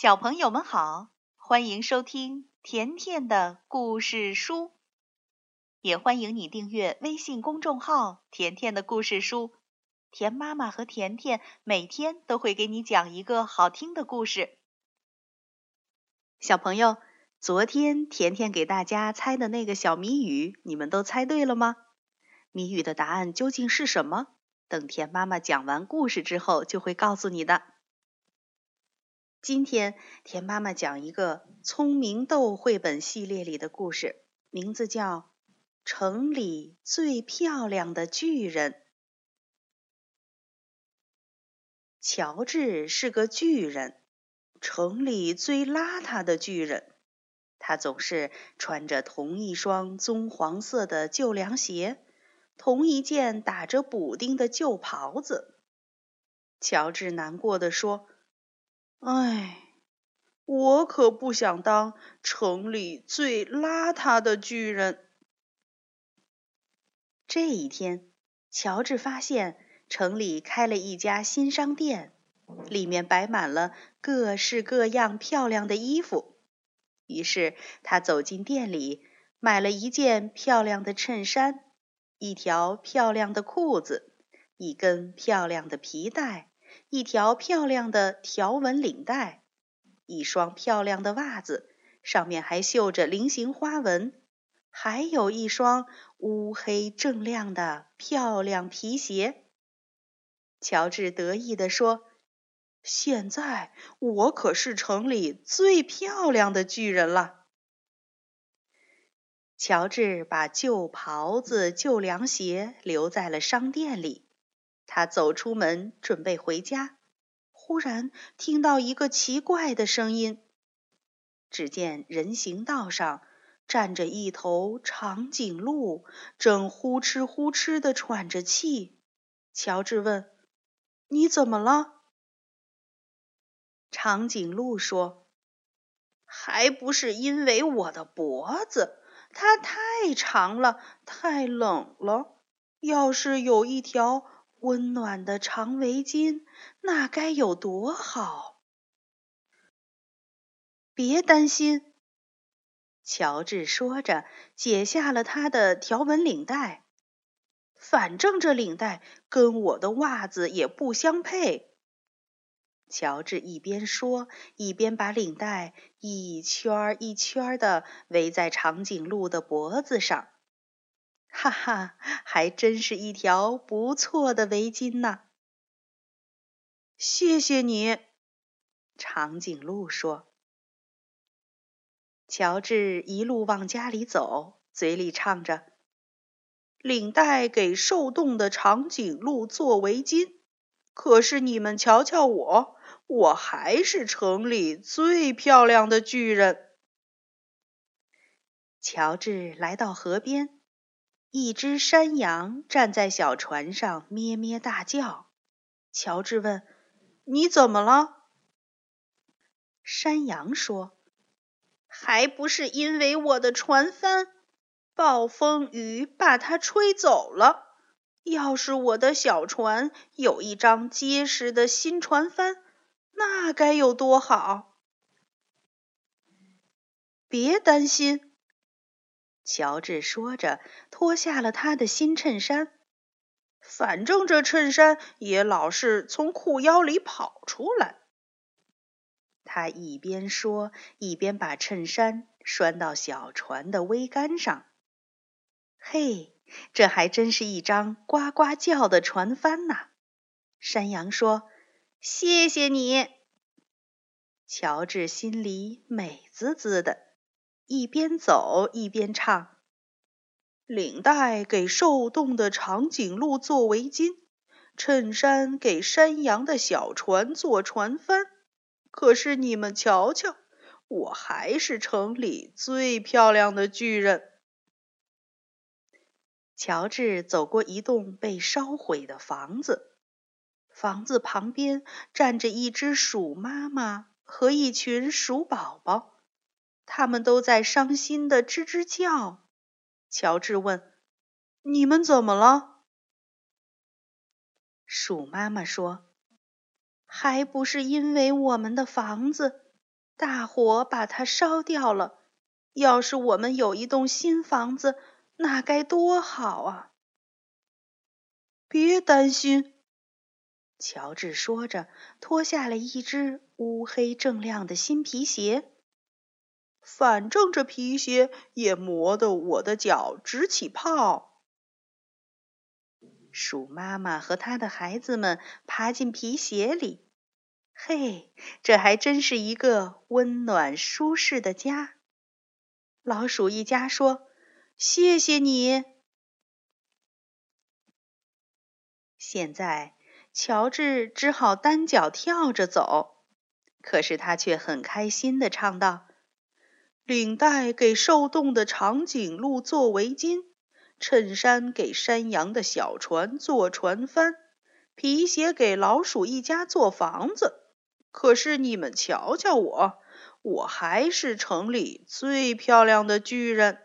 小朋友们好，欢迎收听甜甜的故事书，也欢迎你订阅微信公众号“甜甜的故事书”。甜妈妈和甜甜每天都会给你讲一个好听的故事。小朋友，昨天甜甜给大家猜的那个小谜语，你们都猜对了吗？谜语的答案究竟是什么？等甜妈妈讲完故事之后，就会告诉你的。今天田妈妈讲一个《聪明豆》绘本系列里的故事，名字叫《城里最漂亮的巨人》。乔治是个巨人，城里最邋遢的巨人。他总是穿着同一双棕黄色的旧凉鞋，同一件打着补丁的旧袍子。乔治难过的说。唉，我可不想当城里最邋遢的巨人。这一天，乔治发现城里开了一家新商店，里面摆满了各式各样漂亮的衣服。于是他走进店里，买了一件漂亮的衬衫，一条漂亮的裤子，一根漂亮的皮带。一条漂亮的条纹领带，一双漂亮的袜子，上面还绣着菱形花纹，还有一双乌黑锃亮的漂亮皮鞋。乔治得意地说：“现在我可是城里最漂亮的巨人了。”乔治把旧袍子、旧凉鞋留在了商店里。他走出门，准备回家，忽然听到一个奇怪的声音。只见人行道上站着一头长颈鹿，正呼哧呼哧地喘着气。乔治问：“你怎么了？”长颈鹿说：“还不是因为我的脖子，它太长了，太冷了。要是有一条……”温暖的长围巾，那该有多好！别担心，乔治说着，解下了他的条纹领带。反正这领带跟我的袜子也不相配。乔治一边说，一边把领带一圈一圈的围在长颈鹿的脖子上。哈哈，还真是一条不错的围巾呢！谢谢你，长颈鹿说。乔治一路往家里走，嘴里唱着：“领带给受冻的长颈鹿做围巾，可是你们瞧瞧我，我还是城里最漂亮的巨人。”乔治来到河边。一只山羊站在小船上，咩咩大叫。乔治问：“你怎么了？”山羊说：“还不是因为我的船帆，暴风雨把它吹走了。要是我的小船有一张结实的新船帆，那该有多好！”别担心。乔治说着，脱下了他的新衬衫。反正这衬衫也老是从裤腰里跑出来。他一边说，一边把衬衫拴到小船的桅杆上。嘿，这还真是一张呱呱叫的船帆呐！山羊说：“谢谢你。”乔治心里美滋滋的。一边走一边唱：“领带给受冻的长颈鹿做围巾，衬衫给山羊的小船做船帆。可是你们瞧瞧，我还是城里最漂亮的巨人。”乔治走过一栋被烧毁的房子，房子旁边站着一只鼠妈妈和一群鼠宝宝。他们都在伤心的吱吱叫。乔治问：“你们怎么了？”鼠妈妈说：“还不是因为我们的房子大火把它烧掉了。要是我们有一栋新房子，那该多好啊！”别担心，乔治说着，脱下了一只乌黑锃亮的新皮鞋。反正这皮鞋也磨得我的脚直起泡。鼠妈妈和她的孩子们爬进皮鞋里。嘿，这还真是一个温暖舒适的家。老鼠一家说：“谢谢你。”现在，乔治只好单脚跳着走，可是他却很开心地唱道：“领带给受冻的长颈鹿做围巾，衬衫给山羊的小船做船帆，皮鞋给老鼠一家做房子。可是你们瞧瞧我，我还是城里最漂亮的巨人。”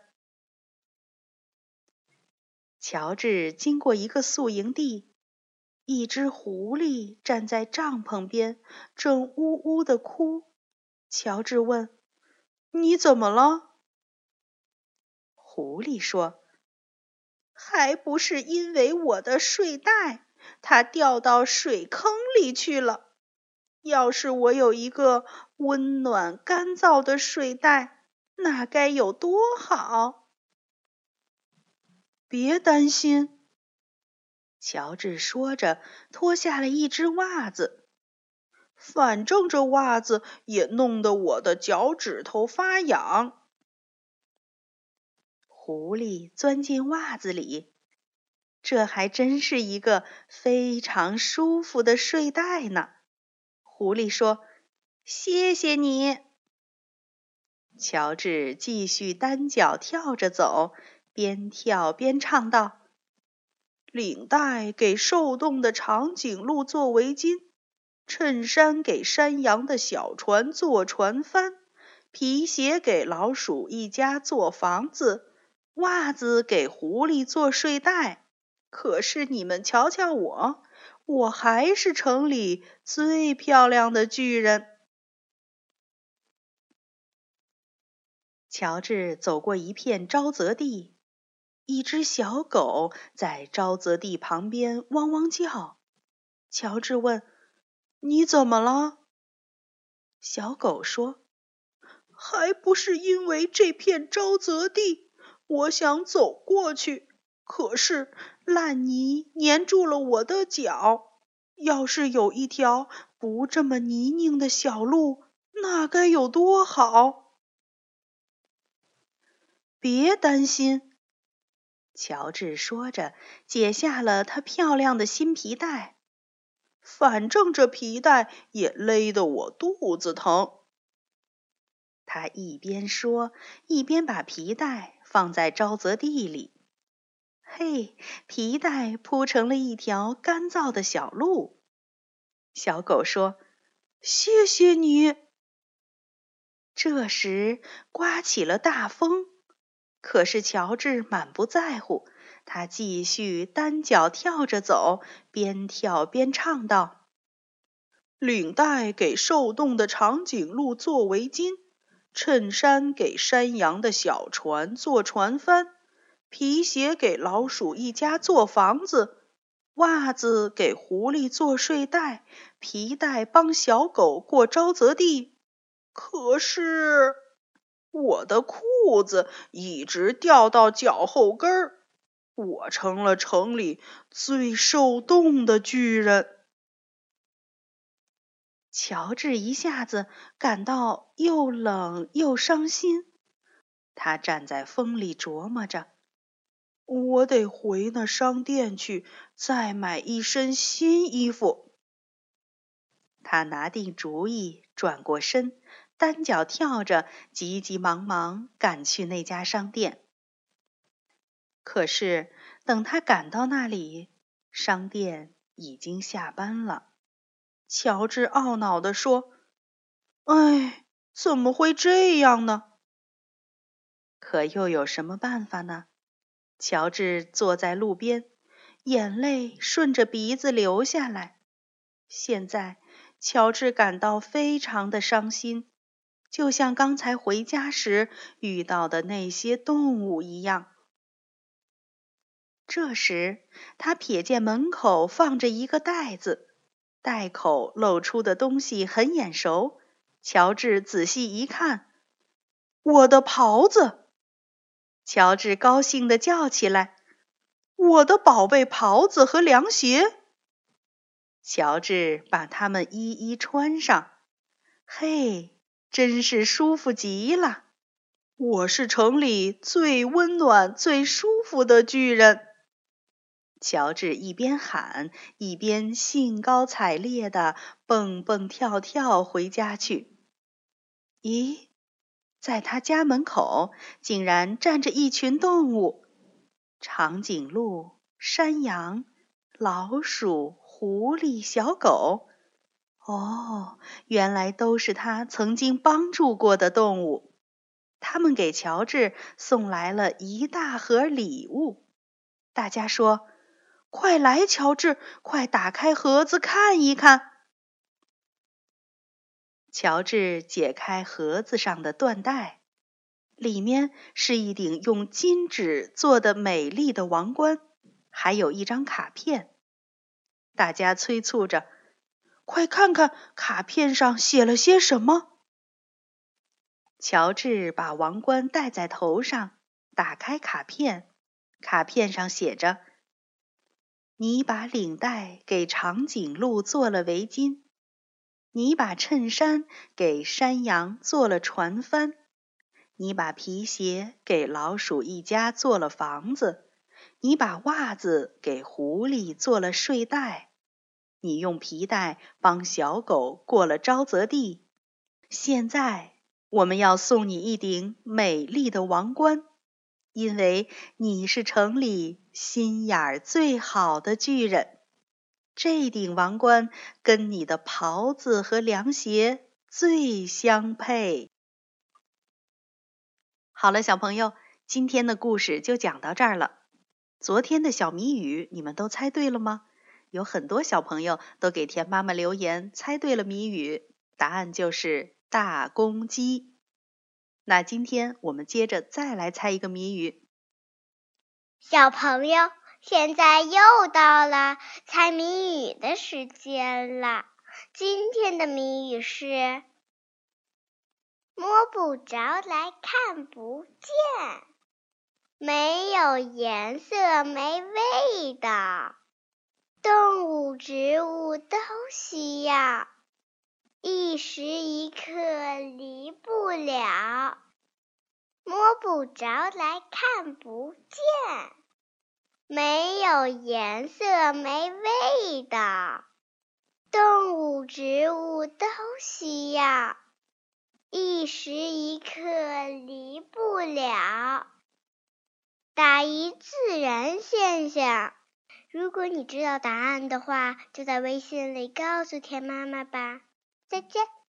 乔治经过一个宿营地。一只狐狸站在帐篷边，正呜呜地哭。乔治问：“你怎么了？”狐狸说：“还不是因为我的睡袋，它掉到水坑里去了。要是我有一个温暖干燥的睡袋，那该有多好！”别担心。乔治说着，脱下了一只袜子。反正这袜子也弄得我的脚趾头发痒。狐狸钻进袜子里，这还真是一个非常舒服的睡袋呢。狐狸说：“谢谢你。”乔治继续单脚跳着走，边跳边唱道。领带给受冻的长颈鹿做围巾，衬衫给山羊的小船做船帆，皮鞋给老鼠一家做房子，袜子给狐狸做睡袋。可是你们瞧瞧我，我还是城里最漂亮的巨人。乔治走过一片沼泽地。一只小狗在沼泽地旁边汪汪叫。乔治问：“你怎么了？”小狗说：“还不是因为这片沼泽地，我想走过去，可是烂泥粘住了我的脚。要是有一条不这么泥泞的小路，那该有多好！”别担心。乔治说着，解下了他漂亮的新皮带。反正这皮带也勒得我肚子疼。他一边说，一边把皮带放在沼泽地里。嘿，皮带铺成了一条干燥的小路。小狗说：“谢谢你。”这时，刮起了大风。可是乔治满不在乎，他继续单脚跳着走，边跳边唱道：“领带给受冻的长颈鹿做围巾，衬衫给山羊的小船做船帆，皮鞋给老鼠一家做房子，袜子给狐狸做睡袋，皮带帮小狗过沼泽地。可是……”我的裤子一直掉到脚后跟儿，我成了城里最受冻的巨人。乔治一下子感到又冷又伤心，他站在风里琢磨着：“我得回那商店去，再买一身新衣服。”他拿定主意，转过身。单脚跳着，急急忙忙赶去那家商店。可是等他赶到那里，商店已经下班了。乔治懊恼地说：“哎，怎么会这样呢？”可又有什么办法呢？乔治坐在路边，眼泪顺着鼻子流下来。现在，乔治感到非常的伤心。就像刚才回家时遇到的那些动物一样。这时，他瞥见门口放着一个袋子，袋口露出的东西很眼熟。乔治仔细一看，我的袍子！乔治高兴地叫起来：“我的宝贝袍子和凉鞋！”乔治把它们一一穿上，嘿，真是舒服极了！我是城里最温暖、最舒服的巨人。乔治一边喊，一边兴高采烈地蹦蹦跳跳回家去。咦，在他家门口竟然站着一群动物：长颈鹿、山羊、老鼠、狐狸、小狗。哦，原来都是他曾经帮助过的动物。他们给乔治送来了一大盒礼物。大家说：“快来，乔治，快打开盒子看一看。”乔治解开盒子上的缎带，里面是一顶用金纸做的美丽的王冠，还有一张卡片。大家催促着：“快看看卡片上写了些什么！”乔治把王冠戴在头上，打开卡片，卡片上写着：“你把领带给长颈鹿做了围巾。”你把衬衫给山羊做了船帆，你把皮鞋给老鼠一家做了房子，你把袜子给狐狸做了睡袋，你用皮带帮小狗过了沼泽地。现在我们要送你一顶美丽的王冠，因为你是城里心眼儿最好的巨人。这顶王冠跟你的袍子和凉鞋最相配。好了，小朋友，今天的故事就讲到这儿了。昨天的小谜语你们都猜对了吗？有很多小朋友都给田妈妈留言，猜对了谜语，答案就是大公鸡。那今天我们接着再来猜一个谜语，小朋友。现在又到了猜谜语的时间了。今天的谜语是：摸不着，来看不见，没有颜色，没味道，动物、植物都需要，一时一刻离不了。摸不着，来看不见。没有颜色，没味道，动物、植物都需要，一时一刻离不了。打一自然现象。如果你知道答案的话，就在微信里告诉田妈妈吧。再见。